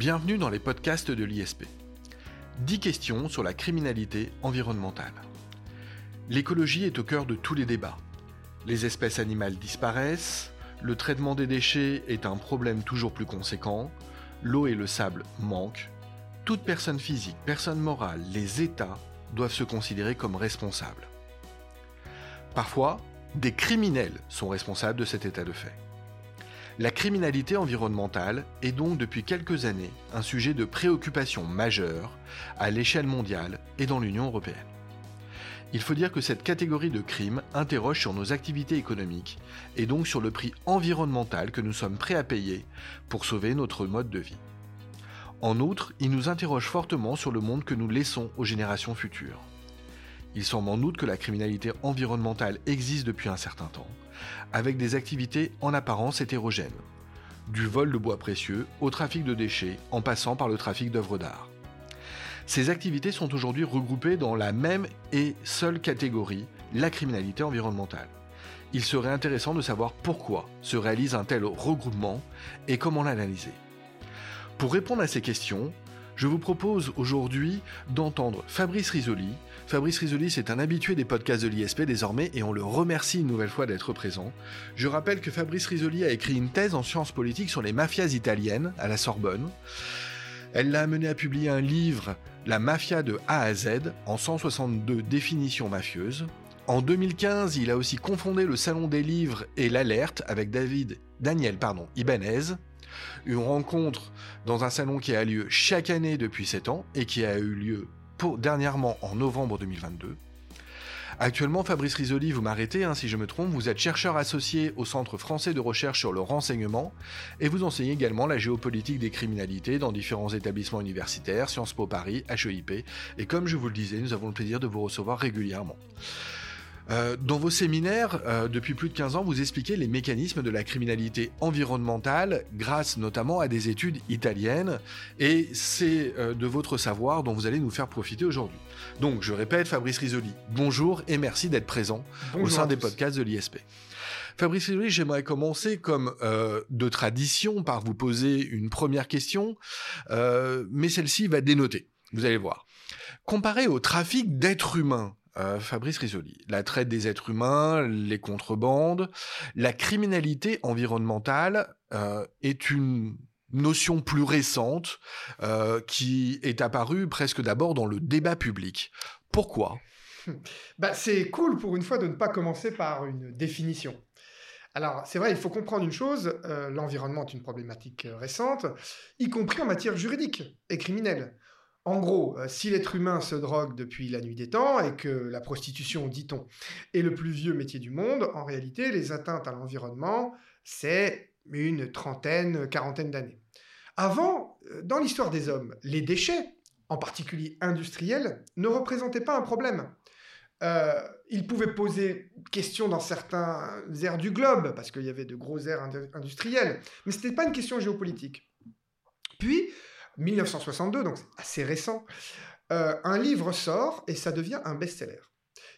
Bienvenue dans les podcasts de l'ISP. 10 questions sur la criminalité environnementale. L'écologie est au cœur de tous les débats. Les espèces animales disparaissent, le traitement des déchets est un problème toujours plus conséquent, l'eau et le sable manquent. Toute personne physique, personne morale, les États doivent se considérer comme responsables. Parfois, des criminels sont responsables de cet état de fait. La criminalité environnementale est donc depuis quelques années un sujet de préoccupation majeure à l'échelle mondiale et dans l'Union européenne. Il faut dire que cette catégorie de crimes interroge sur nos activités économiques et donc sur le prix environnemental que nous sommes prêts à payer pour sauver notre mode de vie. En outre, il nous interroge fortement sur le monde que nous laissons aux générations futures. Il semble en outre que la criminalité environnementale existe depuis un certain temps, avec des activités en apparence hétérogènes, du vol de bois précieux au trafic de déchets en passant par le trafic d'œuvres d'art. Ces activités sont aujourd'hui regroupées dans la même et seule catégorie, la criminalité environnementale. Il serait intéressant de savoir pourquoi se réalise un tel regroupement et comment l'analyser. Pour répondre à ces questions, je vous propose aujourd'hui d'entendre Fabrice Risoli. Fabrice Risoli, c'est un habitué des podcasts de l'ISP désormais et on le remercie une nouvelle fois d'être présent. Je rappelle que Fabrice Risoli a écrit une thèse en sciences politiques sur les mafias italiennes à la Sorbonne. Elle l'a amené à publier un livre, La mafia de A à Z, en 162 définitions mafieuses. En 2015, il a aussi confondé le Salon des livres et l'Alerte avec David, Daniel pardon, Ibanez, une rencontre dans un salon qui a lieu chaque année depuis 7 ans et qui a eu lieu dernièrement en novembre 2022. Actuellement, Fabrice Risoli, vous m'arrêtez hein, si je me trompe, vous êtes chercheur associé au Centre français de recherche sur le renseignement et vous enseignez également la géopolitique des criminalités dans différents établissements universitaires, Sciences Po Paris, HEIP, et comme je vous le disais, nous avons le plaisir de vous recevoir régulièrement. Euh, dans vos séminaires, euh, depuis plus de 15 ans, vous expliquez les mécanismes de la criminalité environnementale grâce notamment à des études italiennes et c'est euh, de votre savoir dont vous allez nous faire profiter aujourd'hui. Donc, je répète, Fabrice Risoli, bonjour et merci d'être présent au sein des podcasts de l'ISP. Fabrice Risoli, j'aimerais commencer comme de tradition par vous poser une première question, mais celle-ci va dénoter, vous allez voir. Comparé au trafic d'êtres humains, euh, Fabrice Risoli. La traite des êtres humains, les contrebandes, la criminalité environnementale euh, est une notion plus récente euh, qui est apparue presque d'abord dans le débat public. Pourquoi? Bah, C'est cool pour une fois de ne pas commencer par une définition. Alors, c'est vrai, il faut comprendre une chose, l'environnement est une problématique récente, y compris en matière juridique et criminelle. En gros, euh, si l'être humain se drogue depuis la nuit des temps et que la prostitution, dit-on, est le plus vieux métier du monde, en réalité, les atteintes à l'environnement, c'est une trentaine, quarantaine d'années. Avant, euh, dans l'histoire des hommes, les déchets, en particulier industriels, ne représentaient pas un problème. Euh, ils pouvaient poser question dans certains aires du globe, parce qu'il y avait de gros aires industrielles, mais ce n'était pas une question géopolitique. Puis, 1962, donc assez récent, euh, un livre sort et ça devient un best-seller.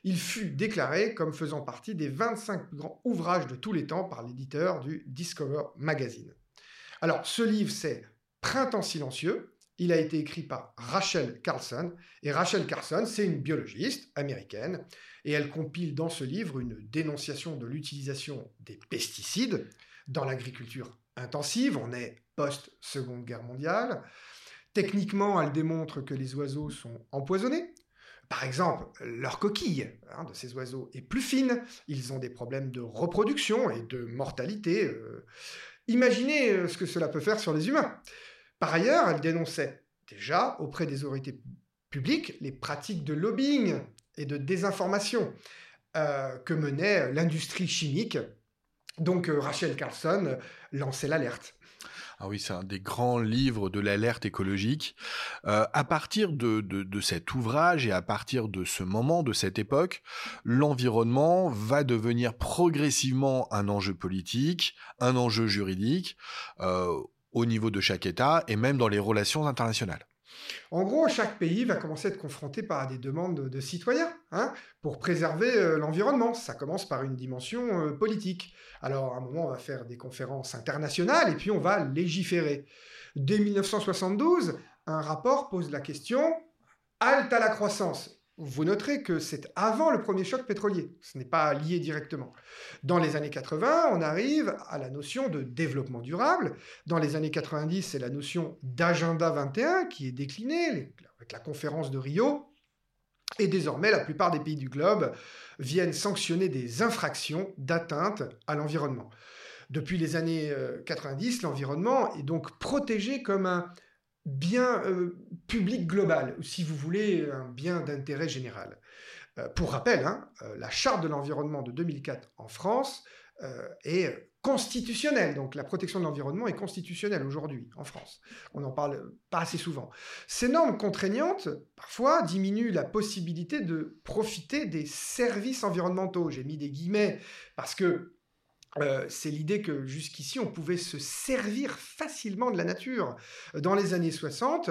Il fut déclaré comme faisant partie des 25 plus grands ouvrages de tous les temps par l'éditeur du Discover Magazine. Alors, ce livre, c'est Printemps silencieux. Il a été écrit par Rachel Carlson. Et Rachel Carlson, c'est une biologiste américaine. Et elle compile dans ce livre une dénonciation de l'utilisation des pesticides dans l'agriculture intensive. On est post-seconde guerre mondiale. Techniquement, elle démontre que les oiseaux sont empoisonnés. Par exemple, leur coquille hein, de ces oiseaux est plus fine, ils ont des problèmes de reproduction et de mortalité. Euh. Imaginez euh, ce que cela peut faire sur les humains. Par ailleurs, elle dénonçait déjà auprès des autorités publiques les pratiques de lobbying et de désinformation euh, que menait l'industrie chimique. Donc Rachel Carlson lançait l'alerte. Ah oui, c'est un des grands livres de l'alerte écologique. Euh, à partir de, de, cet ouvrage et à partir de ce moment, de cette époque, l'environnement va devenir progressivement un enjeu politique, un enjeu juridique, euh, au niveau de chaque État et même dans les relations internationales. En gros, chaque pays va commencer à être confronté par des demandes de, citoyens hein, pour préserver euh, l'environnement. Ça commence par une dimension euh, politique. Alors, à un moment, on va faire des conférences internationales et puis on va légiférer. Dès 1972, un rapport pose la question halte à la croissance. Vous noterez que c'est avant le premier choc pétrolier, ce n'est pas lié directement. Dans les années 80, on arrive à la notion de développement durable. Dans les années 90, c'est la notion d'agenda 21 qui est déclinée avec la conférence de Rio. Et désormais, la plupart des pays du globe viennent sanctionner des infractions d'atteinte à l'environnement. Depuis les années 90, euh, l'environnement est donc protégé comme un bien euh, public global, ou si vous voulez, un bien d'intérêt général. Euh, pour rappel, hein, la charte de l'environnement de 2004 en France est constitutionnelle. Donc la protection de l'environnement est constitutionnelle aujourd'hui en France. On n'en parle pas assez souvent. Ces normes contraignantes, parfois, diminuent la possibilité de profiter des services environnementaux. J'ai mis des guillemets parce que euh, c'est l'idée que jusqu'ici, on pouvait se servir facilement de la nature. Dans les années 60,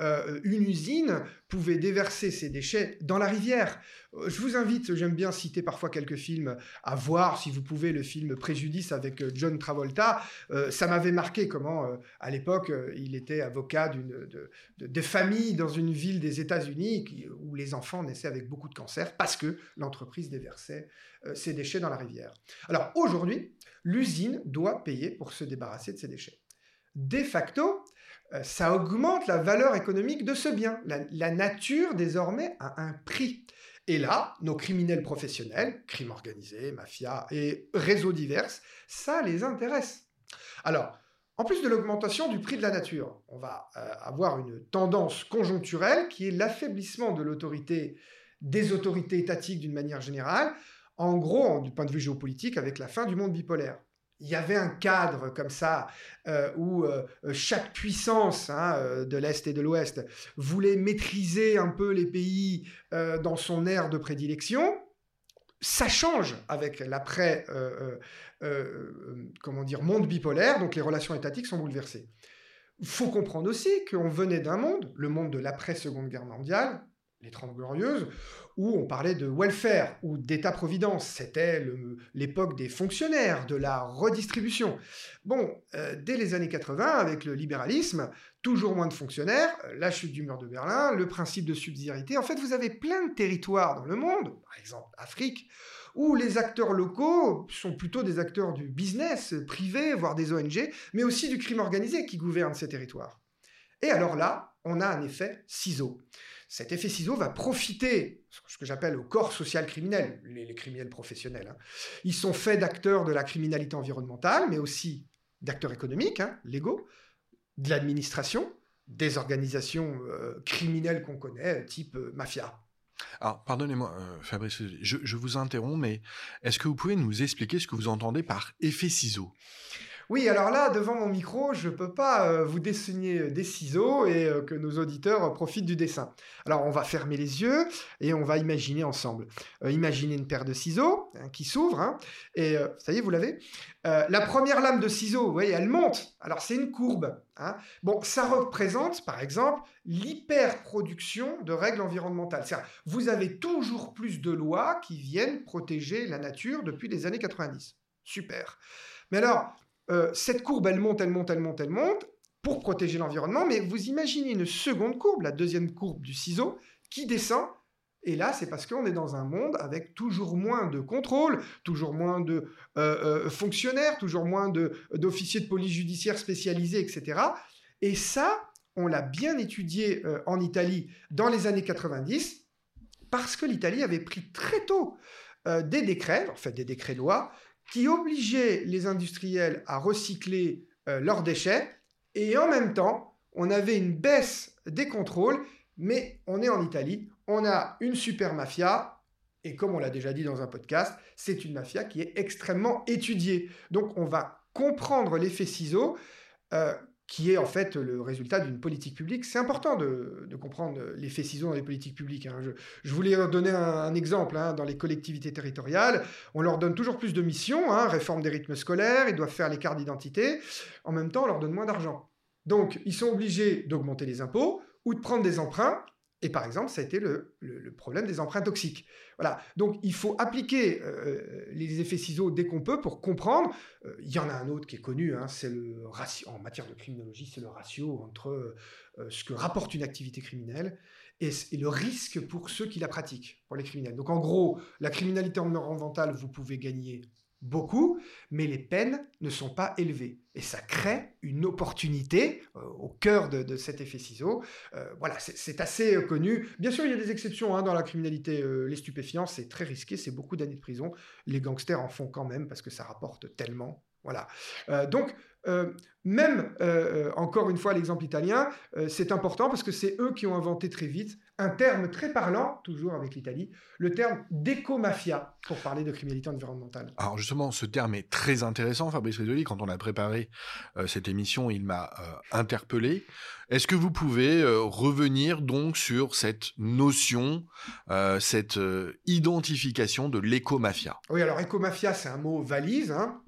euh, une usine pouvait déverser ses déchets dans la rivière. Euh, je vous invite, j'aime bien citer parfois quelques films, à voir, si vous pouvez, le film Préjudice avec John Travolta. ça m'avait marqué comment, à l'époque, il était avocat d'une, de, familles dans une ville des États-Unis où les enfants naissaient avec beaucoup de cancer parce que l'entreprise déversait ses déchets dans la rivière. Alors aujourd'hui, l'usine doit payer pour se débarrasser de ses déchets. De facto, euh, ça augmente la valeur économique de ce bien. La, nature, désormais, a un prix. Et là, nos criminels professionnels, crimes organisés, mafia et réseaux divers, ça les intéresse. Alors, en plus de l'augmentation du prix de la nature, on va euh, avoir une tendance conjoncturelle qui est l'affaiblissement de l'autorité, des autorités étatiques d'une manière générale, en gros, du point de vue géopolitique, avec la fin du monde bipolaire il y avait un cadre comme ça euh, où euh, chaque puissance hein, euh, de l'Est et de l'Ouest voulait maîtriser un peu les pays dans son ère de prédilection. Ça change avec l'après, comment dire, monde bipolaire, donc les relations étatiques sont bouleversées. Il faut comprendre aussi qu'on venait d'un monde, le monde de l'après-seconde guerre mondiale, les Trente Glorieuses, où on parlait de welfare ou d'État-providence. C'était l'époque des fonctionnaires, de la redistribution. Bon, euh, dès les années 80, avec le libéralisme, toujours moins de fonctionnaires, euh, la chute du mur de Berlin, le principe de subsidiarité. En fait, vous avez plein de territoires dans le monde, par exemple Afrique, où les acteurs locaux sont plutôt des acteurs du business privé, voire des ONG, mais aussi du crime organisé qui gouverne ces territoires. Et alors là, on a un effet ciseau cet effet ciseau va profiter, ce que j'appelle au corps social criminel, les, criminels professionnels. Hein. Ils sont faits d'acteurs de la criminalité environnementale, mais aussi d'acteurs économiques, hein, légaux, de l'administration, des organisations euh, criminelles qu'on connaît, type euh, mafia. Alors, pardonnez-moi, euh, Fabrice, je, je, vous interromps, mais est-ce que vous pouvez nous expliquer ce que vous entendez par effet ciseau? Oui, alors là, devant mon micro, je ne peux pas euh, vous dessiner euh, des ciseaux et euh, que nos auditeurs profitent du dessin. Alors, on va fermer les yeux et on va imaginer ensemble. imaginez une paire de ciseaux hein, qui s'ouvre, hein, et ça y est, vous l'avez. la première lame de ciseaux, vous voyez, elle monte. Alors, c'est une courbe. Hein. Bon, ça représente, par exemple, l'hyperproduction de règles environnementales. Vous avez toujours plus de lois qui viennent protéger la nature depuis les années 90. Super. Mais alors, euh, cette courbe, elle monte, elle monte, elle monte, elle monte, pour protéger l'environnement, mais vous imaginez une seconde courbe, la deuxième courbe du ciseau, qui descend, et là, c'est parce qu'on est dans un monde avec toujours moins de contrôle, toujours moins de euh, euh, fonctionnaires, toujours moins d'officiers de, police judiciaire spécialisés, etc. Et ça, on l'a bien étudié en Italie dans les années 90, parce que l'Italie avait pris très tôt des décrets, en fait des décrets-lois, qui obligeait les industriels à recycler euh, leurs déchets, et en même temps, on avait une baisse des contrôles, mais on est en Italie, on a une super mafia, et comme on l'a déjà dit dans un podcast, c'est une mafia qui est extrêmement étudiée. Donc on va comprendre l'effet ciseau. Euh, qui est en fait le résultat d'une politique publique. C'est important de, comprendre l'effet ciseau dans les politiques publiques. Hein. Je, voulais donner un, exemple. Hein. Dans les collectivités territoriales, on leur donne toujours plus de missions, hein. réforme des rythmes scolaires, ils doivent faire les cartes d'identité. En même temps, on leur donne moins d'argent. Donc, ils sont obligés d'augmenter les impôts ou de prendre des emprunts Et par exemple, ça a été le, problème des empreintes toxiques. Voilà. Donc, il faut appliquer euh, les effets ciseaux dès qu'on peut pour comprendre. Euh, il y en a un autre qui est connu, hein, c'est le ratio, en matière de criminologie, c'est le ratio entre euh, ce que rapporte une activité criminelle et, et, le risque pour ceux qui la pratiquent, pour les criminels. Donc, en gros, la criminalité environnementale, vous pouvez gagner beaucoup, mais les peines ne sont pas élevées. Et ça crée une opportunité euh, au cœur de, cet effet ciseau. Euh, voilà, c'est assez euh, connu. Bien sûr, il y a des exceptions hein, dans la criminalité. les stupéfiants, c'est très risqué, c'est beaucoup d'années de prison. Les gangsters en font quand même parce que ça rapporte tellement. Voilà. donc, même, encore une fois, l'exemple italien, c'est important parce que c'est eux qui ont inventé très vite un terme très parlant, toujours avec l'Italie, le terme d'éco-mafia, pour parler de criminalité environnementale. Alors justement, ce terme est très intéressant, Fabrice Rizzoli. Quand on a préparé euh, cette émission, il m'a euh, interpellé. Est-ce que vous pouvez euh, revenir donc sur cette notion, cette identification de l'éco-mafia? Oui, alors éco-mafia, c'est un mot valise, hein,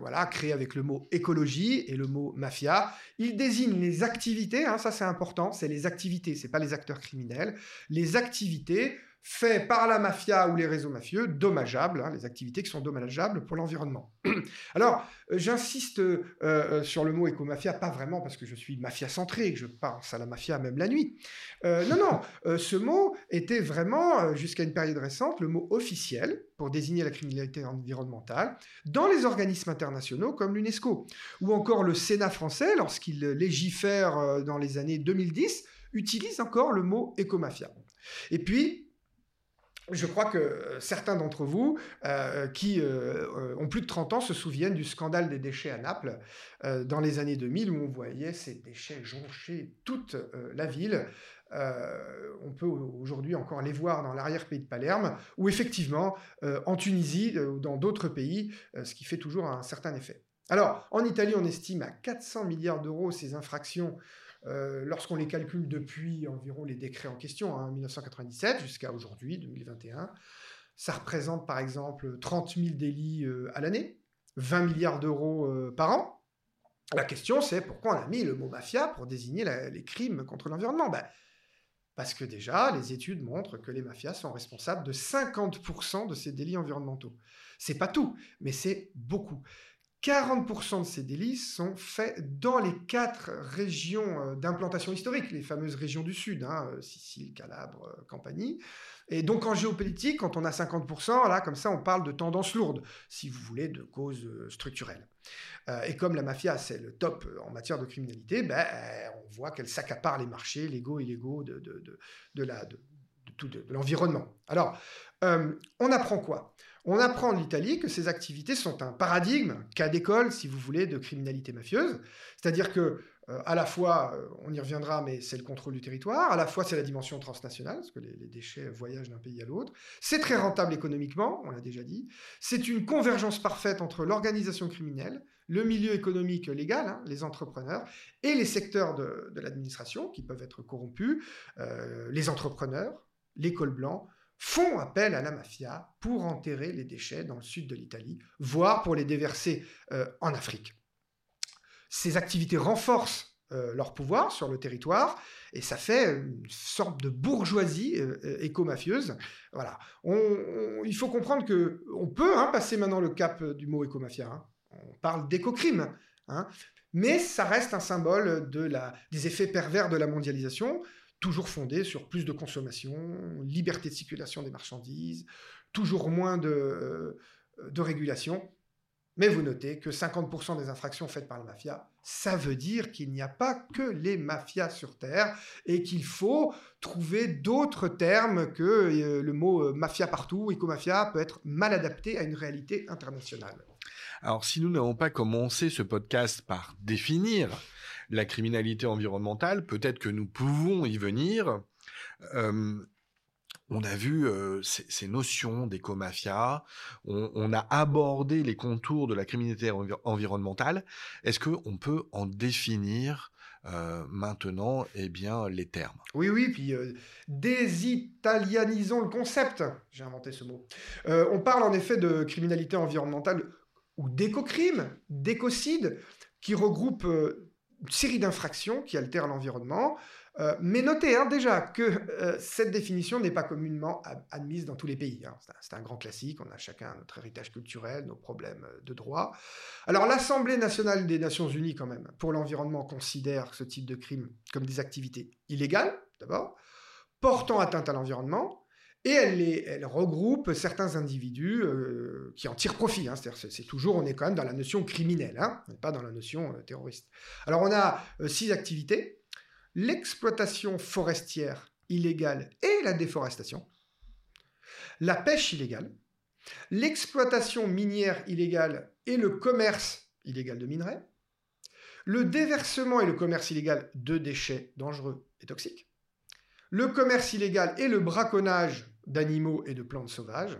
voilà, créé avec le mot écologie et le mot mafia. Il désigne les activités, hein, ça c'est important, c'est les activités, c'est pas les acteurs criminels les activités faites par la mafia ou les réseaux mafieux dommageables, hein, les activités qui sont dommageables pour l'environnement. Alors, euh, j'insiste euh, euh, sur le mot éco-mafia, pas vraiment parce que je suis mafia-centré, que je pense à la mafia même la nuit. non, non, ce mot était vraiment, jusqu'à une période récente, le mot officiel pour désigner la criminalité environnementale dans les organismes internationaux comme l'UNESCO, ou encore le Sénat français lorsqu'il légifère dans les années 2010 utilise encore le mot écomafia. Et puis, je crois que euh, certains d'entre vous euh, qui euh, ont plus de 30 ans se souviennent du scandale des déchets à Naples dans les années 2000 où on voyait ces déchets joncher toute la ville. on peut aujourd'hui encore les voir dans l'arrière-pays de Palerme ou effectivement en Tunisie ou dans d'autres pays, ce qui fait toujours un certain effet. Alors, en Italie, on estime à 400 milliards d'euros ces infractions euh, lorsqu'on les calcule depuis environ les décrets en question, hein, 1997 jusqu'à aujourd'hui, 2021, ça représente par exemple 30 000 délits euh, à l'année, 20 milliards d'euros euh, par an. La question c'est pourquoi on a mis le mot mafia pour désigner les crimes contre l'environnement? Ben, Parce que déjà, les études montrent que les mafias sont responsables de 50% de ces délits environnementaux. C'est pas tout, mais c'est beaucoup. 40% de ces délits sont faits dans les quatre régions euh, d'implantation historique, les fameuses régions du Sud, hein, euh, Sicile, Calabre, euh, Campanie. Et donc en géopolitique, quand on a 50%, là, comme ça, on parle de tendance lourde, si vous voulez, de causes structurelles. et comme la mafia, c'est le top en matière de criminalité, ben, on voit qu'elle s'accapare les marchés légaux et illégaux de, de, de, de l'environnement. Alors, on apprend quoi? On apprend de l'Italie que ces activités sont un paradigme, cas d'école, si vous voulez, de criminalité mafieuse. C'est-à-dire que, euh, à la fois, euh, on y reviendra, mais c'est le contrôle du territoire, à la fois c'est la dimension transnationale, parce que les, déchets voyagent d'un pays à l'autre. C'est très rentable économiquement, on l'a déjà dit. C'est une convergence parfaite entre l'organisation criminelle, le milieu économique légal, hein, les entrepreneurs, et les secteurs de, l'administration qui peuvent être corrompus, euh, les entrepreneurs, l'école blanc, font appel à la mafia pour enterrer les déchets dans le sud de l'Italie, voire pour les déverser euh, en Afrique. Ces activités renforcent euh, leur pouvoir sur le territoire et ça fait une sorte de bourgeoisie euh, éco-mafieuse. Voilà. il faut comprendre que on peut hein, passer maintenant le cap du mot éco-mafia. Hein. On parle d'éco-crime, hein. mais ça reste un symbole des effets pervers de la mondialisation toujours fondé sur plus de consommation, liberté de circulation des marchandises, toujours moins de, euh, de régulation. Mais vous notez que 50% des infractions faites par la mafia, ça veut dire qu'il n'y a pas que les mafias sur Terre et qu'il faut trouver d'autres termes que euh, le mot euh, mafia partout, éco-mafia peut être mal adapté à une réalité internationale. Alors si nous n'avons pas commencé ce podcast par définir la criminalité environnementale, peut-être que nous pouvons y venir. Euh, on a vu euh, ces, notions d'éco-mafia, on, a abordé les contours de la criminalité environnementale. Est-ce qu'on peut en définir euh, maintenant eh bien, les termes? Oui, oui, puis désitalianisons le concept. J'ai inventé ce mot. on parle en effet de criminalité environnementale ou d'éco-crime, d'écocide, qui regroupe série d'infractions qui altèrent l'environnement, Euh, mais notez hein, déjà que euh, cette définition n'est pas communément admise dans tous les pays. Hein. C'est un, grand classique, on a chacun notre héritage culturel, nos problèmes euh, de droit. Alors l'Assemblée nationale des Nations Unies, quand même, pour l'environnement, considère ce type de crime comme des activités illégales, d'abord, portant atteinte à l'environnement, et elle, regroupe certains individus qui en tirent profit. Hein. C'est toujours, on est quand même dans la notion criminelle, on n'est pas dans la notion terroriste. Alors on a six activités l'exploitation forestière illégale et la déforestation, la pêche illégale, l'exploitation minière illégale et le commerce illégal de minerais, le déversement et le commerce illégal de déchets dangereux et toxiques, le commerce illégal et le braconnage d'animaux et de plantes sauvages,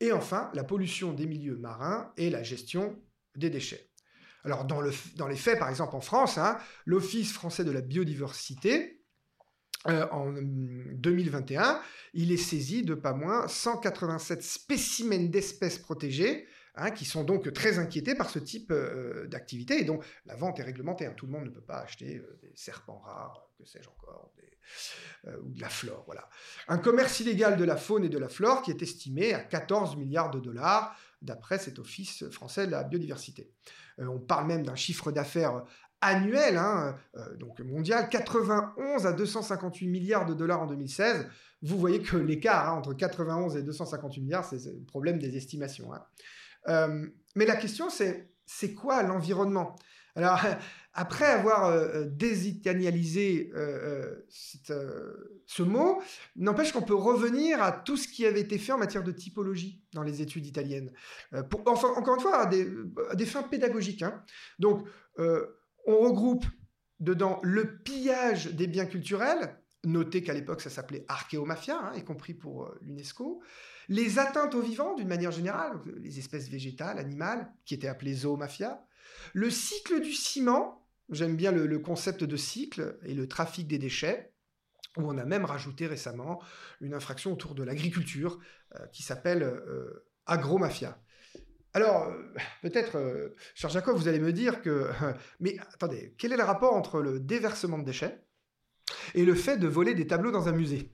et enfin la pollution des milieux marins et la gestion des déchets. Alors, dans, les faits, par exemple, en France, hein, l'Office français de la biodiversité, euh, en 2021, hum, il est saisi de pas moins 187 spécimens d'espèces protégées, hein, qui sont donc très inquiétés par ce type euh, d'activité. Et donc, la vente est réglementée. Hein. Tout le monde ne peut pas acheter euh, des serpents rares, que sais-je encore, ou de la flore. Voilà. Un commerce illégal de la faune et de la flore qui est estimé à 14 milliards de dollars, d'après cet Office français de la biodiversité. Euh, on parle même d'un chiffre d'affaires annuel, hein, euh, donc mondial, 91 à 258 milliards de dollars en 2016. Vous voyez que l'écart hein, entre 91 et 258 milliards, c'est le problème des estimations. Hein. Euh, mais la question, c'est c'est quoi l'environnement? Alors, après avoir euh, désitanialisé ce mot, n'empêche qu'on peut revenir à tout ce qui avait été fait en matière de typologie dans les études italiennes. encore une fois, à des, fins pédagogiques. Donc, on regroupe dedans le pillage des biens culturels, Notez qu'à l'époque, ça s'appelait archéomafia, hein, y compris pour euh, l'UNESCO. Les atteintes aux vivants, d'une manière générale, les espèces végétales, animales, qui étaient appelées zoomafia. Le cycle du ciment, j'aime bien le, concept de cycle, et le trafic des déchets, où on a même rajouté récemment une infraction autour de l'agriculture euh, qui s'appelle euh, agromafia. Alors, peut-être, cher Jacob, vous allez me dire que... mais attendez, quel est le rapport entre le déversement de déchets et le fait de voler des tableaux dans un musée,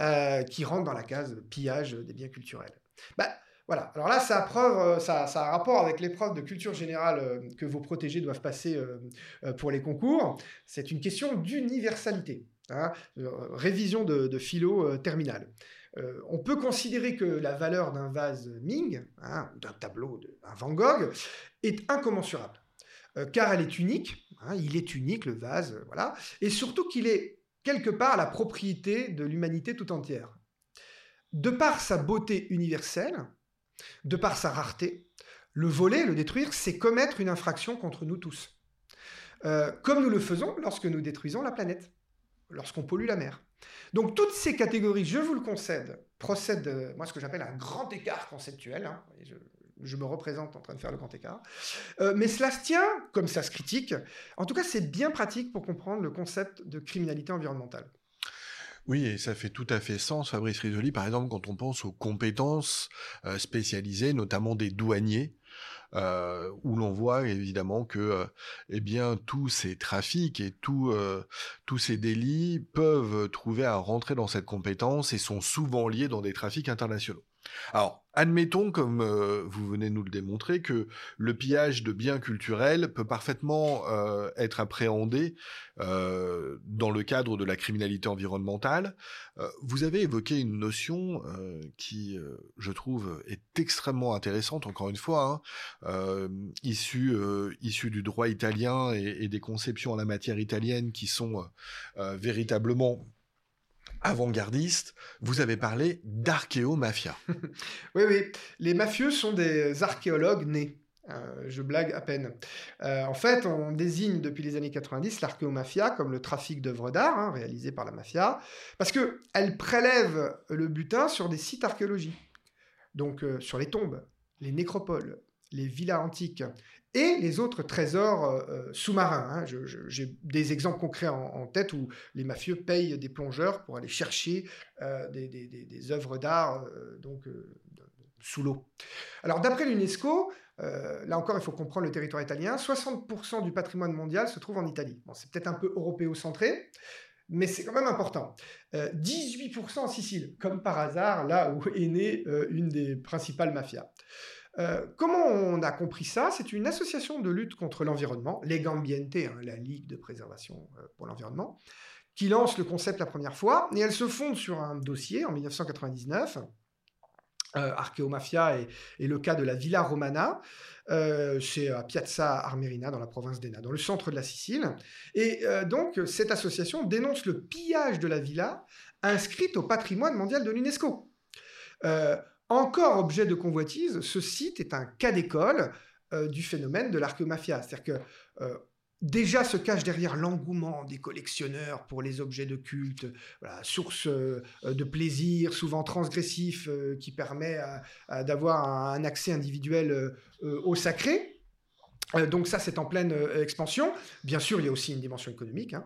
euh, qui rentre dans la case pillage des biens culturels? Bah, voilà, alors là, ça a, preuve, euh, a un rapport avec l'épreuve de culture générale euh, que vos protégés doivent passer pour les concours. C'est une question d'universalité. Hein, révision de, philo terminale. on peut considérer que la valeur d'un vase Ming, hein, d'un tableau d'un Van Gogh, est incommensurable. Euh, car elle est unique, hein, il est unique le vase, euh, voilà, et surtout qu'il est quelque part la propriété de l'humanité tout entière. De par sa beauté universelle, de par sa rareté, le voler, le détruire, c'est commettre une infraction contre nous tous. Euh, comme nous le faisons lorsque nous détruisons la planète, lorsqu'on pollue la mer. Donc toutes ces catégories, je vous le concède, procèdent de moi ce que j'appelle un grand écart conceptuel. Hein, je me représente en train de faire le grand écart. Euh, mais cela se tient, comme ça se critique. En tout cas, c'est bien pratique pour comprendre le concept de criminalité environnementale. Oui, et ça fait tout à fait sens, Fabrice Risoli, par exemple, quand on pense aux compétences euh, spécialisées, notamment des douaniers, euh, où l'on voit évidemment que eh bien tous ces trafics et tous ces délits peuvent trouver à rentrer dans cette compétence et sont souvent liés dans des trafics internationaux. Alors, admettons, comme euh, vous venez de nous le démontrer, que le pillage de biens culturels peut parfaitement euh, être appréhendé euh, dans le cadre de la criminalité environnementale. vous avez évoqué une notion qui, je trouve, est extrêmement intéressante, encore une fois, hein, issue, du droit italien et, et, des conceptions en la matière italienne qui sont véritablement avant-gardiste, vous avez parlé d'archéomafia. oui, oui. Les mafieux sont des archéologues nés. Euh, je blague à peine. Euh, en fait, on désigne depuis les années 90 l'archéomafia comme le trafic d'œuvres d'art hein, réalisé par la mafia, parce qu'elle prélève le butin sur des sites archéologiques, donc euh, sur les tombes, les nécropoles, les villas antiques et les autres trésors euh, euh, sous-marins. Hein. J'ai des exemples concrets en, tête où les mafieux payent des plongeurs pour aller chercher euh, des, œuvres d'art donc sous l'eau. Alors d'après l'UNESCO, là encore il faut comprendre le territoire italien, 60% du patrimoine mondial se trouve en Italie. Bon, c'est peut-être un peu européocentré, mais c'est quand même important. 18% en Sicile, comme par hasard, là où est née une des principales mafias. Comment on a compris ça? C'est une association de lutte contre l'environnement, Legambiente, hein, la Ligue de préservation pour l'environnement, qui lance le concept la première fois, et elle se fonde sur un dossier en 1999 euh, Archeomafia et, le cas de la Villa Romana. Euh, c'est à Piazza Armerina, dans la province d'Enna, dans le centre de la Sicile. Et euh, donc, cette association dénonce le pillage de la villa inscrite au patrimoine mondial de l'UNESCO. Encore objet de convoitise, ce site est un cas d'école du phénomène de l'archéomafia. C'est-à-dire que déjà se cache derrière l'engouement des collectionneurs pour les objets de culte, source euh, de plaisir souvent transgressif euh, qui permet d'avoir un, accès individuel euh, au sacré. donc ça, c'est en pleine expansion. Bien sûr, il y a aussi une dimension économique. Hein.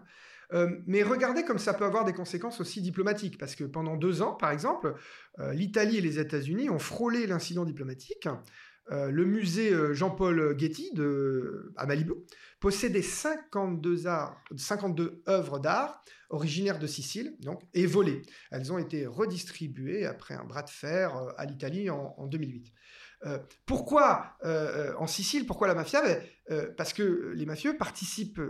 Mais regardez comme ça peut avoir des conséquences aussi diplomatiques, parce que pendant deux ans, par exemple, l'Italie et les États-Unis ont frôlé l'incident diplomatique. le musée Jean-Paul Getty de, à Malibu possédait 52, 52 œuvres d'art originaires de Sicile, donc, et volées. Elles ont été redistribuées après un bras de fer euh, à l'Italie en, 2008. Euh, pourquoi euh, en Sicile Pourquoi la mafia? Ben, Parce que les mafieux participent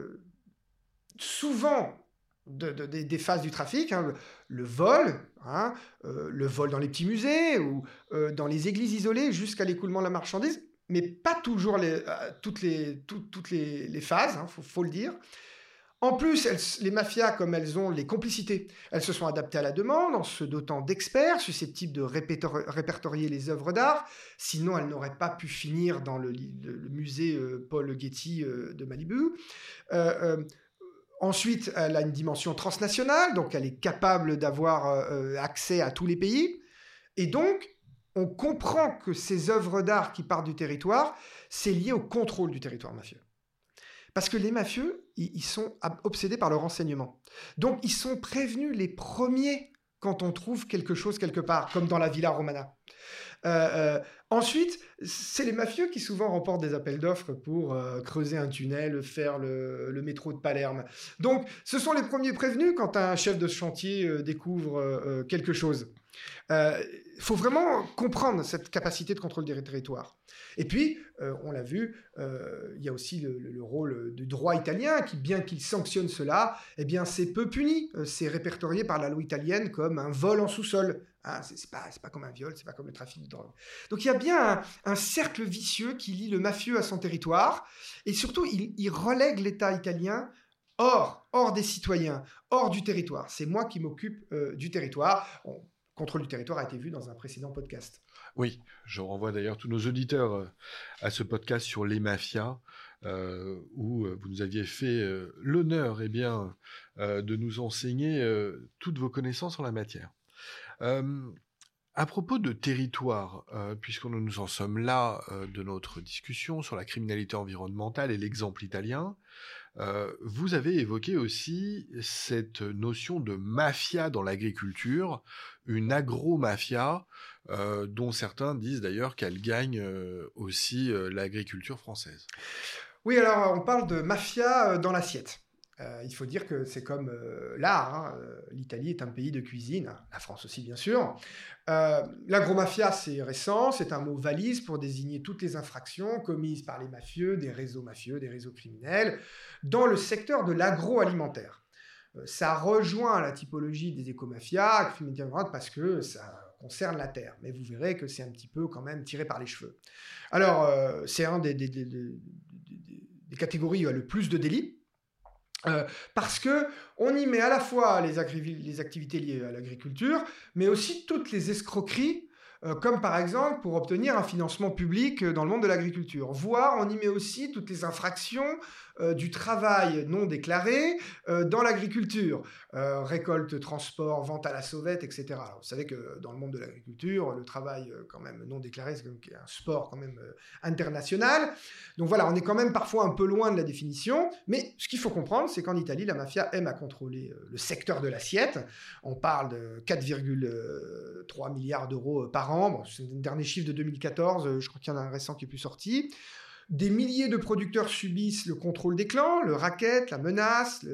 souvent des phases du trafic, hein, le, vol, hein, le vol dans les petits musées ou dans les églises isolées jusqu'à l'écoulement de la marchandise, mais pas toujours euh, toutes, les, phases, il hein, faut, le dire. En plus, les mafias, comme elles ont les complicités, elles se sont adaptées à la demande en se dotant d'experts susceptibles de répertorier les œuvres d'art. Sinon, elles n'auraient pas pu finir dans le, musée euh, Paul Getty euh, de Malibu. Ensuite, elle a une dimension transnationale, donc elle est capable d'avoir accès à tous les pays. Et donc, on comprend que ces œuvres d'art qui partent du territoire, c'est lié au contrôle du territoire mafieux. Parce que les mafieux, ils sont obsédés par le renseignement. Donc, ils sont prévenus les premiers quand on trouve quelque chose quelque part, comme dans la Villa Romana. Euh, euh, ensuite, c'est les mafieux qui souvent remportent des appels d'offres pour euh, creuser un tunnel, faire le, métro de Palerme. Donc, ce sont les premiers prévenus quand un chef de chantier découvre quelque chose. Il faut vraiment comprendre cette capacité de contrôle des territoires. Et puis, on l'a vu, il y a aussi le, rôle du droit italien qui, bien qu'il sanctionne cela, eh bien, c'est peu puni. C'est répertorié par la loi italienne comme un vol en sous-sol. Hein, c'est pas, pas comme un viol, c'est pas comme le trafic de drogue. Donc, il y a bien un, cercle vicieux qui lie le mafieux à son territoire, et surtout, il, relègue l'État italien hors, hors des citoyens, hors du territoire. C'est moi qui m'occupe du territoire. Contrôle du territoire a été vu dans un précédent podcast. Oui, je renvoie d'ailleurs tous nos auditeurs euh, à ce podcast sur les mafias, euh, où euh, vous nous aviez fait l'honneur eh bien, de nous enseigner toutes vos connaissances en la matière. À propos de territoire, puisque nous en sommes là de notre discussion sur la criminalité environnementale et l'exemple italien, vous avez évoqué aussi cette notion de mafia dans l'agriculture, une agro-mafia, euh, dont certains disent d'ailleurs qu'elle gagne euh, aussi euh, l'agriculture française. Oui, alors on parle de mafia dans l'assiette. Il faut dire que c'est comme l'art. Hein. L'Italie est un pays de cuisine, la France aussi bien sûr. L'agromafia, c'est récent, c'est un mot valise pour désigner toutes les infractions commises par les mafieux, des réseaux mafieux, des réseaux criminels, dans le secteur de l'agroalimentaire. Euh, ça rejoint la typologie des écomafias, parce que ça concerne la terre. Mais vous verrez que c'est un petit peu quand même tiré par les cheveux. Alors, euh, c'est un des, catégories où il y a le plus de délits. Euh, parce que on y met à la fois les, les activités liées à l'agriculture, mais aussi toutes les escroqueries comme par exemple pour obtenir un financement public dans le monde de l'agriculture. Voire on y met aussi toutes les infractions euh, du travail non déclaré euh, dans l'agriculture. Euh, récolte, transport, vente à la sauvette, etc. vous savez que dans le monde de l'agriculture, le travail quand même non déclaré, c'est un sport quand même international. Donc voilà, on est quand même parfois un peu loin de la définition, mais ce qu'il faut comprendre, c'est qu'en Italie, la mafia aime à contrôler le secteur de l'assiette. On parle de 4,3 milliards d'euros par an. c'est le dernier chiffre de 2014, je crois qu'il y en a un récent qui est plus sorti. Des milliers de producteurs subissent le contrôle des clans, le racket, la menace,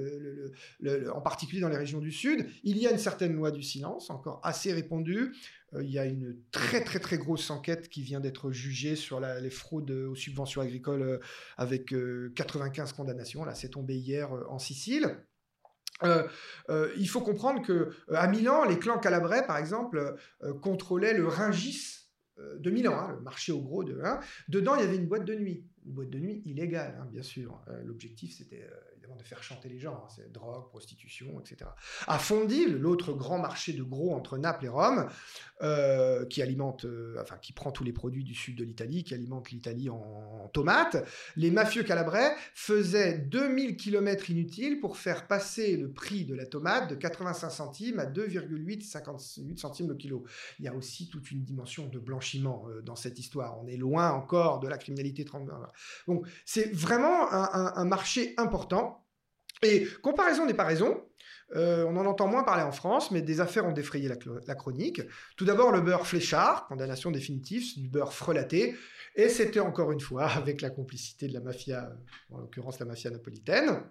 en particulier dans les régions du Sud. Il y a une certaine loi du silence, encore assez répandue. Euh, il y a une très très très grosse enquête qui vient d'être jugée sur les fraudes aux subventions agricoles euh, avec 95 condamnations. Là, c'est tombé hier en Sicile. il faut comprendre que à Milan, les clans calabrais, par exemple, contrôlaient le Ringis de Milan, hein, le marché au gros de. Hein. Dedans, il y avait une boîte de nuit une boîte de nuit illégale, hein, bien sûr. Euh, l'objectif, c'était euh, évidemment de faire chanter les gens, hein, c'est drogue, prostitution, etc. À Fondil, l'autre grand marché de gros entre Naples et Rome, euh, qui alimente, enfin, qui prend tous les produits du sud de l'Italie, qui alimente l'Italie en, tomates, les mafieux calabrais faisaient 2000 km inutiles pour faire passer le prix de la tomate de 85 centimes à 2,8 centimes le kilo. Il y a aussi toute une dimension de blanchiment dans cette histoire. On est loin encore de la criminalité donc c'est vraiment un, marché important. Et comparaison n'est pas raison. Euh, on en entend moins parler en France, mais des affaires ont défrayé la, chronique. Tout d'abord, le beurre fléchard, condamnation définitive, du beurre frelaté. Et c'était encore une fois avec la complicité de la mafia, en l'occurrence la mafia napolitaine.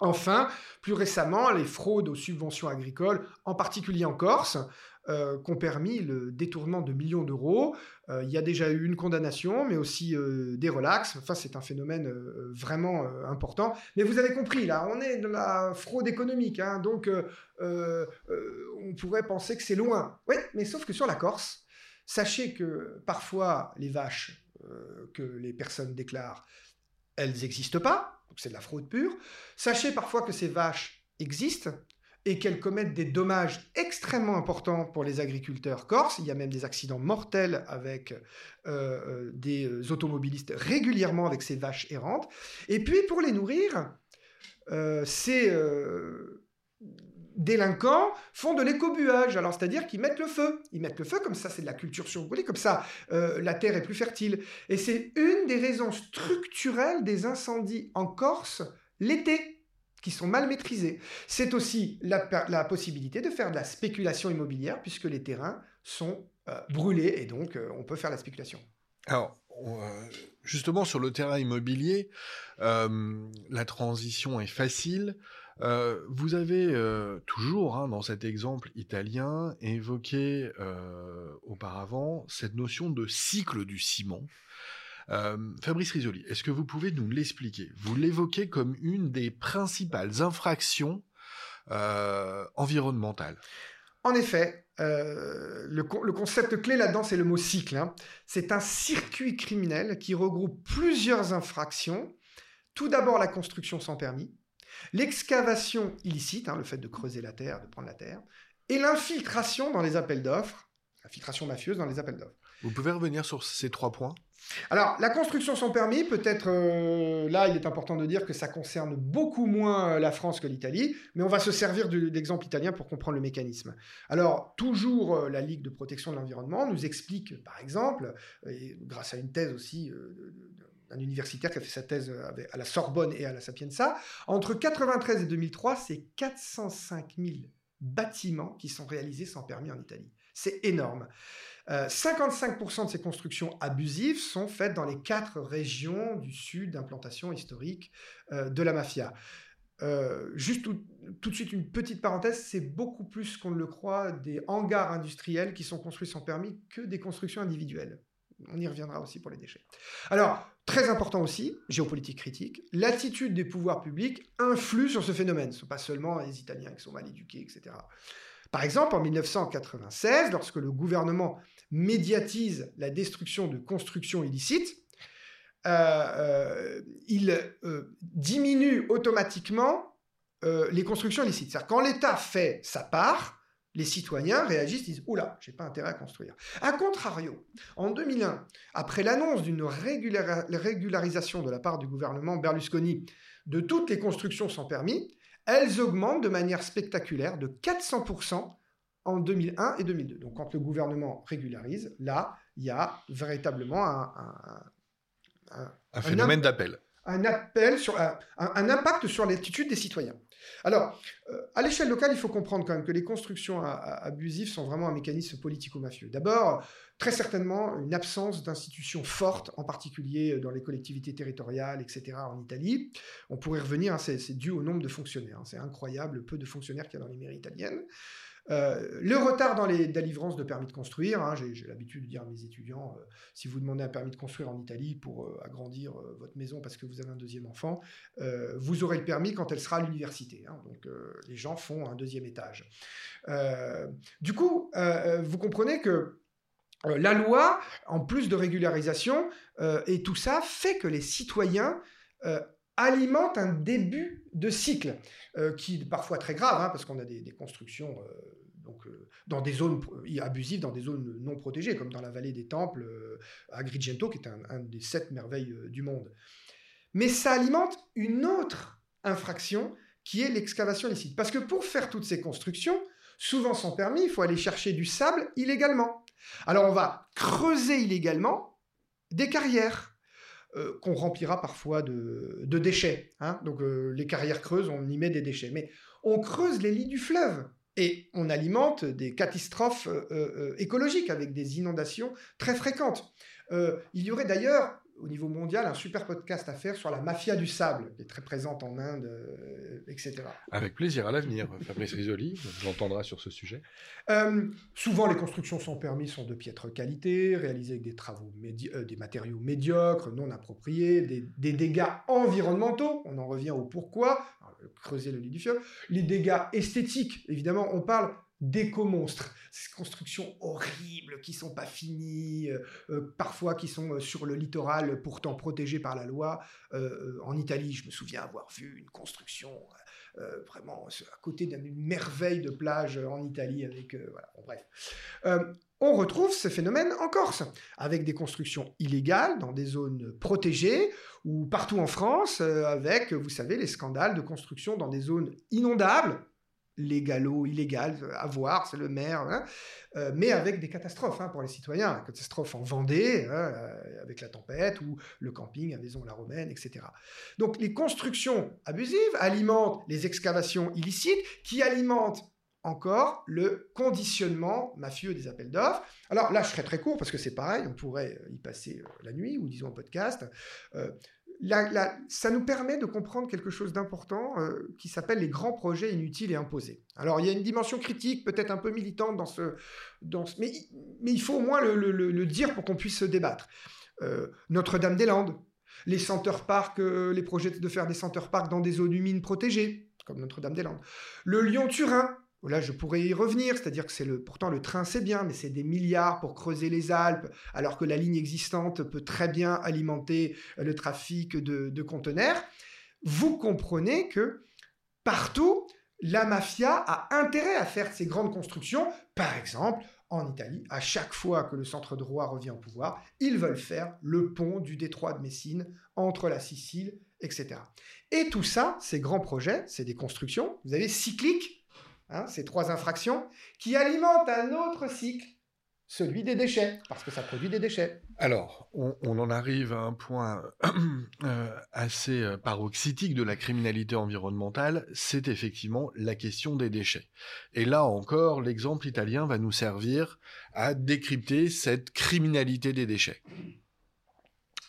Enfin, plus récemment, les fraudes aux subventions agricoles, en particulier en Corse, euh, qui ont permis le détournement de millions d'euros. Euh, il y a déjà eu une condamnation, mais aussi euh, des relax. Enfin, c'est un phénomène vraiment important. Mais vous avez compris, là, on est de la fraude économique, hein. donc on pourrait penser que c'est loin. Oui, mais sauf que sur la Corse, sachez que parfois les vaches que les personnes déclarent, elles n'existent pas, donc c'est de la fraude pure. Sachez parfois que ces vaches existent, et qu'elles commettent des dommages extrêmement importants pour les agriculteurs corses. Il y a même des accidents mortels avec euh, euh, des automobilistes régulièrement avec ces vaches errantes. Et puis pour les nourrir, euh, ces délinquants font de l'écobuage. Alors c'est-à-dire qu'ils mettent le feu. Ils mettent le feu comme ça, c'est de la culture surbrûlée, comme ça la terre est plus fertile. Et c'est une des raisons structurelles des incendies en Corse l'été qui sont mal maîtrisés. C'est aussi la, possibilité de faire de la spéculation immobilière puisque les terrains sont euh, brûlés et donc euh, on peut faire la spéculation. Alors, euh, justement, sur le terrain immobilier, la transition est facile. vous avez toujours, hein, dans cet exemple italien, évoqué auparavant cette notion de cycle du ciment. Euh, Fabrice Risoli, est-ce que vous pouvez nous l'expliquer? Vous l'évoquez comme une des principales infractions euh, environnementales. En effet, euh, le, concept clé là-dedans, c'est le mot cycle. Hein. C'est un circuit criminel qui regroupe plusieurs infractions. Tout d'abord, la construction sans permis, l'excavation illicite, hein, le fait de creuser la terre, de prendre la terre, et l'infiltration dans les appels d'offres, l'infiltration mafieuse dans les appels d'offres. Vous pouvez revenir sur ces trois points? Alors, la construction sans permis, peut-être euh, là, il est important de dire que ça concerne beaucoup moins euh, la France que l'Italie, mais on va se servir de, l'exemple italien pour comprendre le mécanisme. Alors, toujours euh, la Ligue de protection de l'environnement nous explique, par exemple, grâce à une thèse aussi d'un universitaire qui a fait sa thèse à la Sorbonne et à la Sapienza, entre 93 et 2003, c'est 405 000 bâtiments qui sont réalisés sans permis en Italie. C'est énorme. 55% euh, de ces constructions abusives sont faites dans les quatre régions du sud d'implantation historique euh, de la mafia. Euh, juste tout, de suite une petite parenthèse, c'est beaucoup plus qu'on ne le croit des hangars industriels qui sont construits sans permis que des constructions individuelles. On y reviendra aussi pour les déchets. Alors, très important aussi, géopolitique critique, l'attitude des pouvoirs publics influe sur ce phénomène. Ce ne sont pas seulement les Italiens qui sont mal éduqués, etc. Par exemple, en 1996, lorsque le gouvernement médiatise la destruction de constructions illicites, euh, euh, il euh, diminue automatiquement les constructions illicites. C'est-à-dire quand l'État fait sa part, les citoyens réagissent, disent Oula, j'ai pas intérêt à construire. A contrario, en 2001, après l'annonce d'une régularisation de la part du gouvernement Berlusconi de toutes les constructions sans permis, elles augmentent de manière spectaculaire de 400% en 2001 et 2002. Donc quand le gouvernement régularise, là, il y a véritablement un, un, phénomène d'appel. un appel sur un, impact sur l'attitude des citoyens. Alors, euh, à l'échelle locale, il faut comprendre quand même que les constructions abusives sont vraiment un mécanisme politico-mafieux. D'abord, très certainement une absence d'institutions fortes, en particulier dans les collectivités territoriales, etc., en Italie. On pourrait revenir, hein, c'est dû au nombre de fonctionnaires. Hein. c'est incroyable le peu de fonctionnaires qu'il y a dans les mairies italiennes. Euh, le retard dans les délivrances de permis de construire, hein, j'ai l'habitude de dire à mes étudiants, euh, si vous demandez un permis de construire en Italie pour euh, agrandir votre maison parce que vous avez un deuxième enfant, vous aurez le permis quand elle sera à l'université. Hein. donc les gens font un deuxième étage. du coup, vous comprenez que la loi, en plus de régularisation, et tout ça fait que les citoyens alimentent un début de cycle, qui est parfois très grave, hein, parce qu'on a des, constructions donc, dans des zones abusives, dans des zones non protégées, comme dans la vallée des Temples, à Agrigento, qui est un, des sept merveilles du monde. Mais ça alimente une autre infraction, qui est l'excavation illicite. Parce que pour faire toutes ces constructions, souvent sans permis, il faut aller chercher du sable illégalement. Alors on va creuser illégalement des carrières euh, qu'on remplira parfois de, déchets. Hein. Donc euh, les carrières creuses, on y met des déchets. Mais on creuse les lits du fleuve et on alimente des catastrophes euh, écologiques avec des inondations très fréquentes. il y aurait d'ailleurs au niveau mondial un super podcast à faire sur la mafia du sable, qui est très présente en Inde, euh, etc. Avec plaisir à l'avenir, Fabrice Risoli, l'entendra sur ce sujet. Euh, souvent, les constructions sans permis sont de piètre qualité, réalisées avec des travaux, euh, des matériaux médiocres, non appropriés, des, dégâts environnementaux. On en revient au pourquoi. creuser le lit du fleuve. Les dégâts esthétiques, évidemment, on parle d'éco-monstres, ces constructions horribles qui sont pas finies, euh, euh, parfois qui sont euh, sur le littoral pourtant protégées par la loi. en Italie, je me souviens avoir vu une construction vraiment à côté d'une merveille de plage en Italie avec bref. on retrouve ce phénomène en Corse, avec des constructions illégales dans des zones protégées, ou partout en France, avec, vous savez, les scandales de construction dans des zones inondables, légalo, illégal, à voir, c'est le maire, hein. euh, mais avec des catastrophes hein, pour les citoyens. La catastrophe en Vendée, hein, euh, avec la tempête, ou le camping à Maison-la-Romaine, etc. Donc les constructions abusives alimentent les excavations illicites, qui alimentent encore le conditionnement mafieux des appels d'offres. Alors là, je serai très court parce que c'est pareil, on pourrait y passer euh, la nuit ou disons un podcast ça nous permet de comprendre quelque chose d'important euh, qui s'appelle les grands projets inutiles et imposés. Alors il y a une dimension critique, peut-être un peu militante dans ce... Mais, il faut au moins le, dire pour qu'on puisse se débattre. Euh, Notre-Dame-des-Landes, les center parks, euh, les projets de faire des center parks dans des zones humides protégées, comme Notre-Dame-des-Landes. Le Lyon-Turin, Là, je pourrais y revenir, c'est-à-dire que c'est le, pourtant le train c'est bien, mais c'est des milliards pour creuser les Alpes, alors que la ligne existante peut très bien alimenter le trafic de, conteneurs. Vous comprenez que partout, la mafia a intérêt à faire ces grandes constructions. Par exemple, en Italie, à chaque fois que le centre droit revient au pouvoir, ils veulent faire le pont du détroit de Messine entre la Sicile, etc. Et tout ça, ces grands projets, c'est des constructions, vous avez cycliques, Hein, ces trois infractions, qui alimentent un autre cycle, celui des déchets, parce que ça produit des déchets. Alors, on, en arrive à un point euh, assez euh, paroxytique de la criminalité environnementale, c'est effectivement la question des déchets. Et là encore, l'exemple italien va nous servir à décrypter cette criminalité des déchets.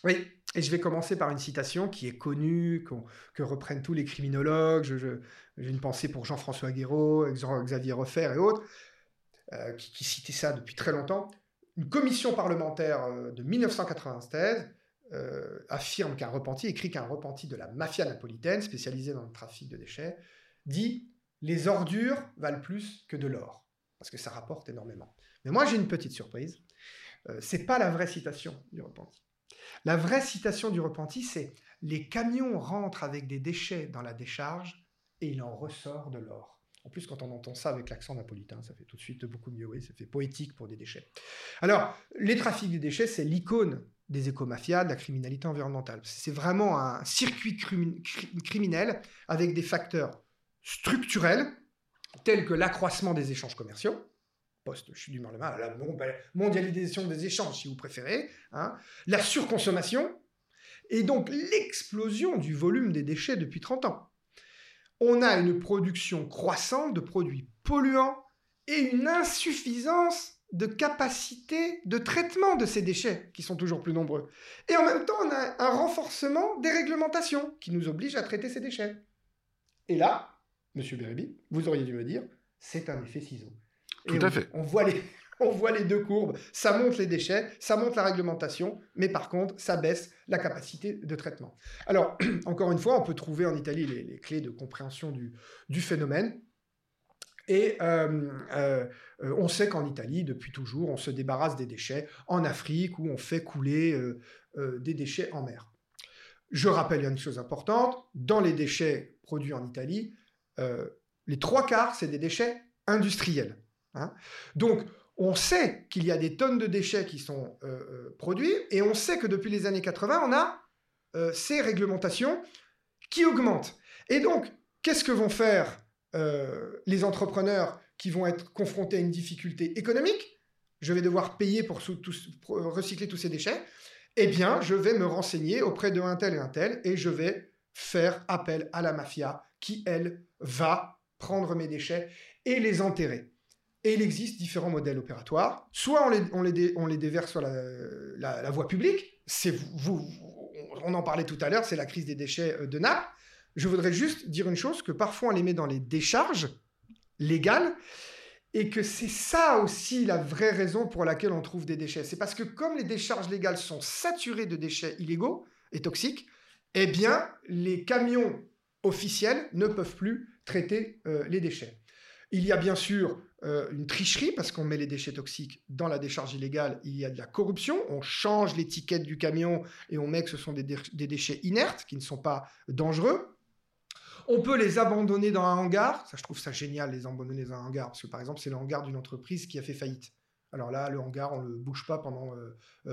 Oui, et je vais commencer par une citation qui est connue, que reprennent tous les criminologues. J'ai une pensée pour Jean-François Guéraud, Xavier Refer et autres, euh, qui, citaient ça depuis très longtemps. Une commission parlementaire euh, de 1996 euh, affirme qu'un repenti, écrit qu'un repenti de la mafia napolitaine, spécialisée dans le trafic de déchets, dit Les ordures valent plus que de l'or, parce que ça rapporte énormément. Mais moi, j'ai une petite surprise. c'est pas la vraie citation du repenti. La vraie citation du repenti, c'est Les camions rentrent avec des déchets dans la décharge et il en ressort de l'or. En plus, quand on entend ça avec l'accent napolitain, ça fait tout de suite beaucoup mieux, oui, ça fait poétique pour des déchets. Alors, les trafics des déchets, c'est l'icône des écomafias, de la criminalité environnementale. C'est vraiment un circuit criminel avec des facteurs structurels, tels que l'accroissement des échanges commerciaux, post, je suis du mal la mondialisation des échanges, si vous préférez, hein. la surconsommation, et donc l'explosion du volume des déchets depuis 30 ans. On a une production croissante de produits polluants et une insuffisance de capacité de traitement de ces déchets, qui sont toujours plus nombreux. Et en même temps, on a un renforcement des réglementations qui nous obligent à traiter ces déchets. Et là, Monsieur Bérébi, vous auriez dû me dire, c'est un effet ciseau. Tout à fait. On voit, les, on voit les deux courbes. Ça monte les déchets, ça monte la réglementation, mais par contre, ça baisse la capacité de traitement. Alors, encore une fois, on peut trouver en Italie les, clés de compréhension du, du phénomène. Et euh, euh, on sait qu'en Italie, depuis toujours, on se débarrasse des déchets. En Afrique, où on fait couler euh, des déchets en mer. Je rappelle une chose importante, dans les déchets produits en Italie, les trois quarts, c'est des déchets industriels. Hein. Donc, on sait qu'il y a des tonnes de déchets qui sont produits, et on sait que depuis les années 80, on a ces réglementations qui augmentent. Et donc, qu'est-ce que vont faire euh, les entrepreneurs qui vont être confrontés à une difficulté économique, je vais devoir payer pour, recycler tous ces déchets, eh bien, je vais me renseigner auprès de un tel et un tel, et je vais faire appel à la mafia qui, elle, va prendre mes déchets et les enterrer. Et il existe différents modèles opératoires. Soit on les, déverse sur la, voie publique, on en parlait tout à l'heure, c'est la crise des déchets euh, de Naples. Je voudrais juste dire une chose, que parfois on les met dans les décharges légales, et que c'est ça aussi la vraie raison pour laquelle on trouve des déchets. C'est parce que comme les décharges légales sont saturées de déchets illégaux et toxiques, eh bien, les camions officiels ne peuvent plus traiter euh, les déchets. Il y a bien sûr euh, une tricherie parce qu'on met les déchets toxiques dans la décharge illégale. Il y a de la corruption. On change l'étiquette du camion et on met que ce sont des déchets inertes qui ne sont pas dangereux. On peut les abandonner dans un hangar. Ça, je trouve ça génial, les abandonner dans un hangar. Parce que, par exemple, c'est le hangar d'une entreprise qui a fait faillite. Alors là, le hangar, on ne le bouge pas pendant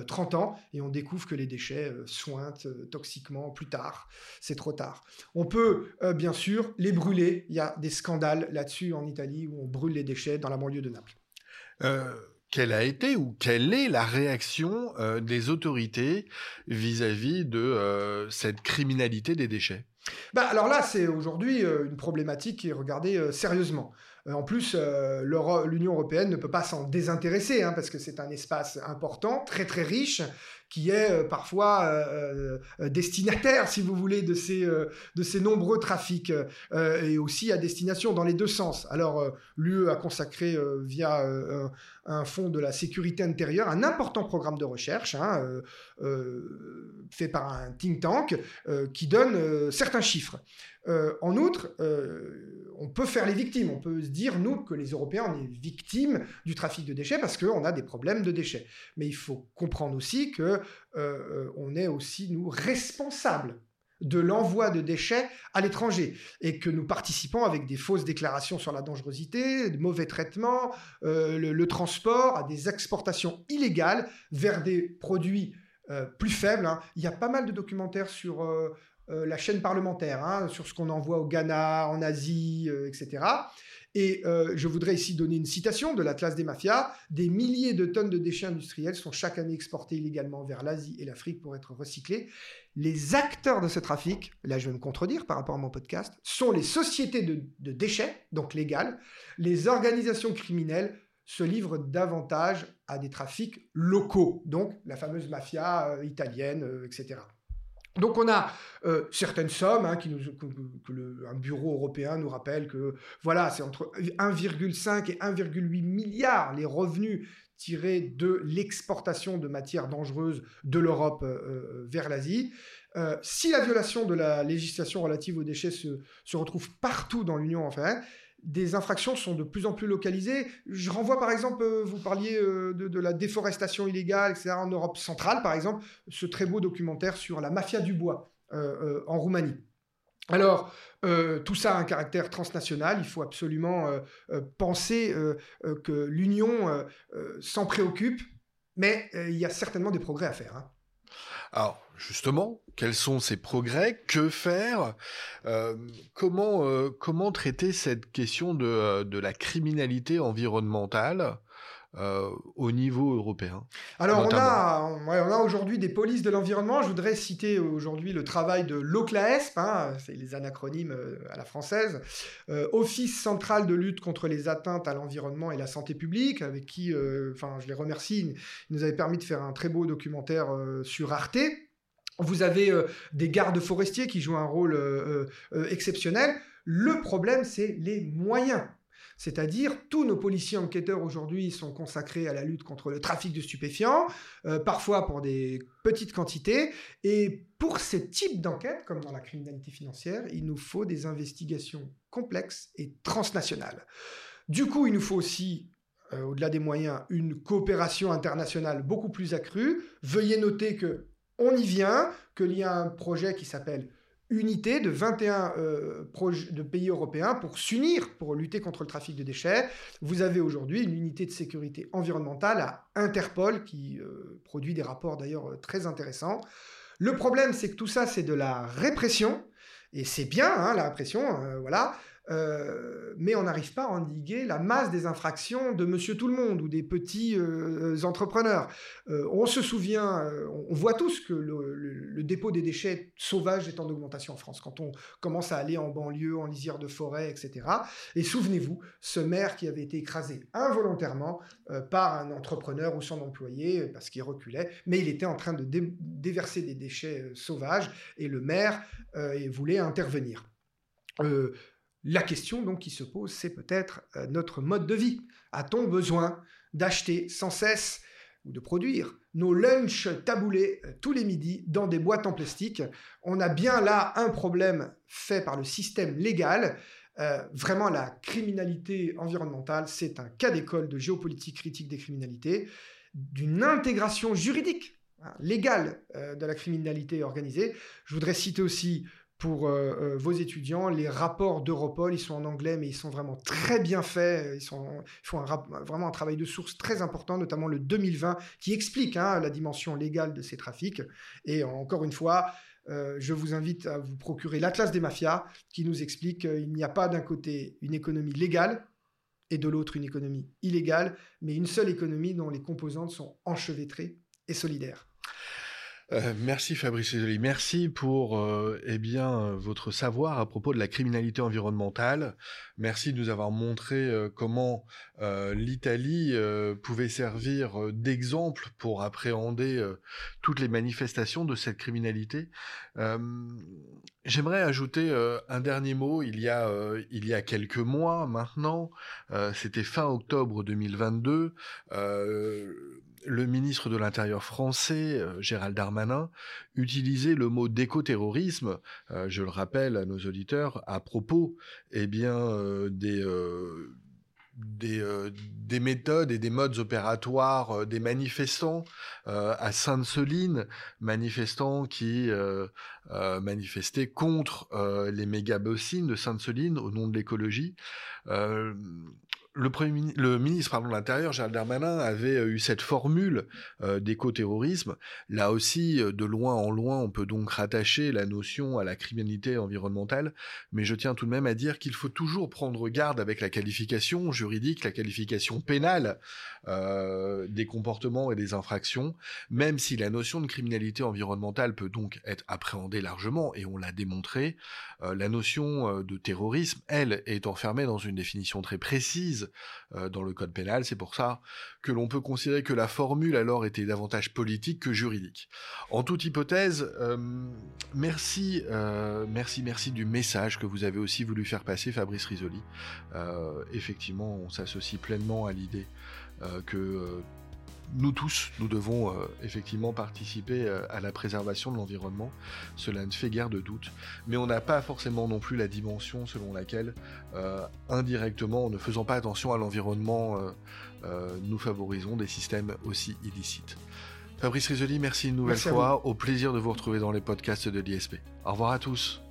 30 euh, euh, ans et on découvre que les déchets euh, sointent toxiquement plus tard. C'est trop tard. On peut, bien sûr, les brûler. Il y a des scandales là-dessus en Italie où on brûle les déchets dans la banlieue de Naples. quelle a été ou quelle est la réaction des autorités vis-à-vis de cette criminalité des déchets? Bah, alors là, c'est aujourd'hui une problématique qui est regardée sérieusement. Euh, en plus, l'Union européenne ne peut pas s'en désintéresser, hein, parce que c'est un espace important, très très riche, qui est euh, parfois euh, euh, destinataire, si vous voulez, de ces, de ces nombreux trafics, et aussi à destination dans les deux sens. Alors, l'UE a consacré via un, fonds de la sécurité intérieure un important programme de recherche hein, fait par un think tank qui donne certains chiffres. en outre, on peut faire les victimes. On peut se dire, nous, que les Européens, on est victimes du trafic de déchets parce qu'on a des problèmes de déchets. Mais il faut comprendre aussi que euh, euh, on est aussi, nous, responsables de l'envoi de déchets à l'étranger et que nous participons avec des fausses déclarations sur la dangerosité, de mauvais traitements, euh, le, transport à des exportations illégales vers des produits plus faibles. Hein. Il y a pas mal de documentaires sur la chaîne parlementaire, hein, sur ce qu'on envoie au Ghana, en Asie, etc. Et euh, je voudrais ici donner une citation de l'Atlas des mafias. Des milliers de tonnes de déchets industriels sont chaque année exportés illégalement vers l'Asie et l'Afrique pour être recyclés. Les acteurs de ce trafic, là je vais me contredire par rapport à mon podcast, sont les sociétés de, déchets, donc légales. Les organisations criminelles se livrent davantage à des trafics locaux, donc la fameuse mafia euh, italienne, euh, etc. Donc on a euh, certaines sommes hein, qui nous, que, le, un bureau européen nous rappelle que voilà, c'est entre 1,5 et 1,8 milliards les revenus tirés de l'exportation de matières dangereuses de l'Europe euh, euh, vers l'Asie. si la violation de la législation relative aux déchets se, se retrouve partout dans l'Union européenne, des infractions sont de plus en plus localisées. Je renvoie par exemple, euh, vous parliez euh, de, la déforestation illégale, etc. En Europe centrale, par exemple, ce très beau documentaire sur la mafia du bois euh, en Roumanie. Alors, tout ça a un caractère transnational. Il faut absolument penser que l'Union s'en préoccupe, mais il y a certainement des progrès à faire. Hein. Alors, justement, quels sont ces progrès Que faire euh, comment, euh, comment traiter cette question de, de la criminalité environnementale euh, au niveau européen? Alors, on a, on a aujourd'hui des polices de l'environnement. Je voudrais citer aujourd'hui le travail de l'OCLAESP, hein, c'est les anacronymes à la française, euh, Office central de lutte contre les atteintes à l'environnement et la santé publique, avec qui, enfin, je les remercie, ils nous avaient permis de faire un très beau documentaire sur Arte. Vous avez des gardes forestiers qui jouent un rôle exceptionnel. Le problème, c'est les moyens. C'est-à-dire, tous nos policiers enquêteurs aujourd'hui sont consacrés à la lutte contre le trafic de stupéfiants, euh, parfois pour des petites quantités. Et pour ce type d'enquête, comme dans la criminalité financière, il nous faut des investigations complexes et transnationales. Du coup, il nous faut aussi euh, au-delà des moyens, une coopération internationale beaucoup plus accrue. Veuillez noter que on y vient, qu'il y a un projet qui s'appelle unité de 21 euh, pays européens pour s'unir pour lutter contre le trafic de déchets. Vous avez aujourd'hui une unité de sécurité environnementale à Interpol qui euh, produit des rapports d'ailleurs euh, très intéressants. Le problème, c'est que tout ça, c'est de la répression. Et c'est bien, hein, la répression, voilà. Euh, mais on n'arrive pas à endiguer la masse des infractions de monsieur tout le monde ou des petits euh, entrepreneurs. Euh, on se souvient, on voit tous que le, dépôt des déchets sauvages est en augmentation en France, quand on commence à aller en banlieue, en lisière de forêt, etc. Et souvenez-vous, ce maire qui avait été écrasé involontairement par un entrepreneur ou son employé, parce qu'il reculait, mais il était en train de déverser des déchets sauvages, et le maire voulait intervenir. La question donc qui se pose, c'est peut-être euh, notre mode de vie. A-t-on besoin d'acheter sans cesse ou de produire nos lunchs taboulés euh, tous les midis dans des boîtes en plastique? On a bien là un problème fait par le système légal. Euh, vraiment, la criminalité environnementale, c'est un cas d'école de géopolitique critique des criminalités, d'une intégration juridique hein, légale de la criminalité organisée. Je voudrais citer aussi pour euh, euh, vos étudiants. Les rapports d'Europol, ils sont en anglais, mais ils sont vraiment très bien faits. Ils, font vraiment un travail de source très important, notamment le 2020, qui explique hein, la dimension légale de ces trafics. Et encore une fois, euh, je vous invite à vous procurer l'Atlas des mafias, qui nous explique qu'il n'y a pas d'un côté une économie légale et de l'autre une économie illégale, mais une seule économie dont les composantes sont enchevêtrées et solidaires. Euh, merci Fabrice Isoli. Merci pour euh, eh bien votre savoir à propos de la criminalité environnementale. Merci de nous avoir montré euh, comment l'Italie pouvait servir d'exemple pour appréhender toutes les manifestations de cette criminalité. J'aimerais ajouter un dernier mot. Il y a il y a quelques mois maintenant, c'était fin octobre 2022 le ministre de l'Intérieur français, euh, Gérald Darmanin, utilisait le mot d'écoterrorisme, euh, je le rappelle à nos auditeurs, à propos eh bien, euh, des, des, méthodes et des modes opératoires des manifestants à Sainte-Soline, manifestants qui manifestaient contre les méga-bossines de Sainte-Soline au nom de l'écologie le, ministre de l'Intérieur, Gérald Darmanin, avait euh, eu cette formule euh, d'éco-terrorisme. Là aussi, euh, de loin en loin, on peut donc rattacher la notion à la criminalité environnementale, mais je tiens tout de même à dire qu'il faut toujours prendre garde avec la qualification juridique, la qualification pénale des comportements et des infractions, même si la notion de criminalité environnementale peut donc être appréhendée largement, et on l'a démontré, la notion de terrorisme, elle, est enfermée dans une définition très précise euh, dans le code pénal. C'est pour ça que l'on peut considérer que la formule alors était davantage politique que juridique. En toute hypothèse, euh, merci, euh, merci, merci du message que vous avez aussi voulu faire passer, Fabrice Risoli. effectivement, on s'associe pleinement à l'idée que nous tous, nous devons euh, effectivement participer euh, à la préservation de l'environnement. Cela ne fait guère de doute. Mais on n'a pas forcément non plus la dimension selon laquelle, euh, indirectement, en ne faisant pas attention à l'environnement, nous favorisons des systèmes aussi illicites. Fabrice Risoli, merci une nouvelle fois. Au plaisir de vous retrouver dans les podcasts de l'ISP. Au revoir à tous.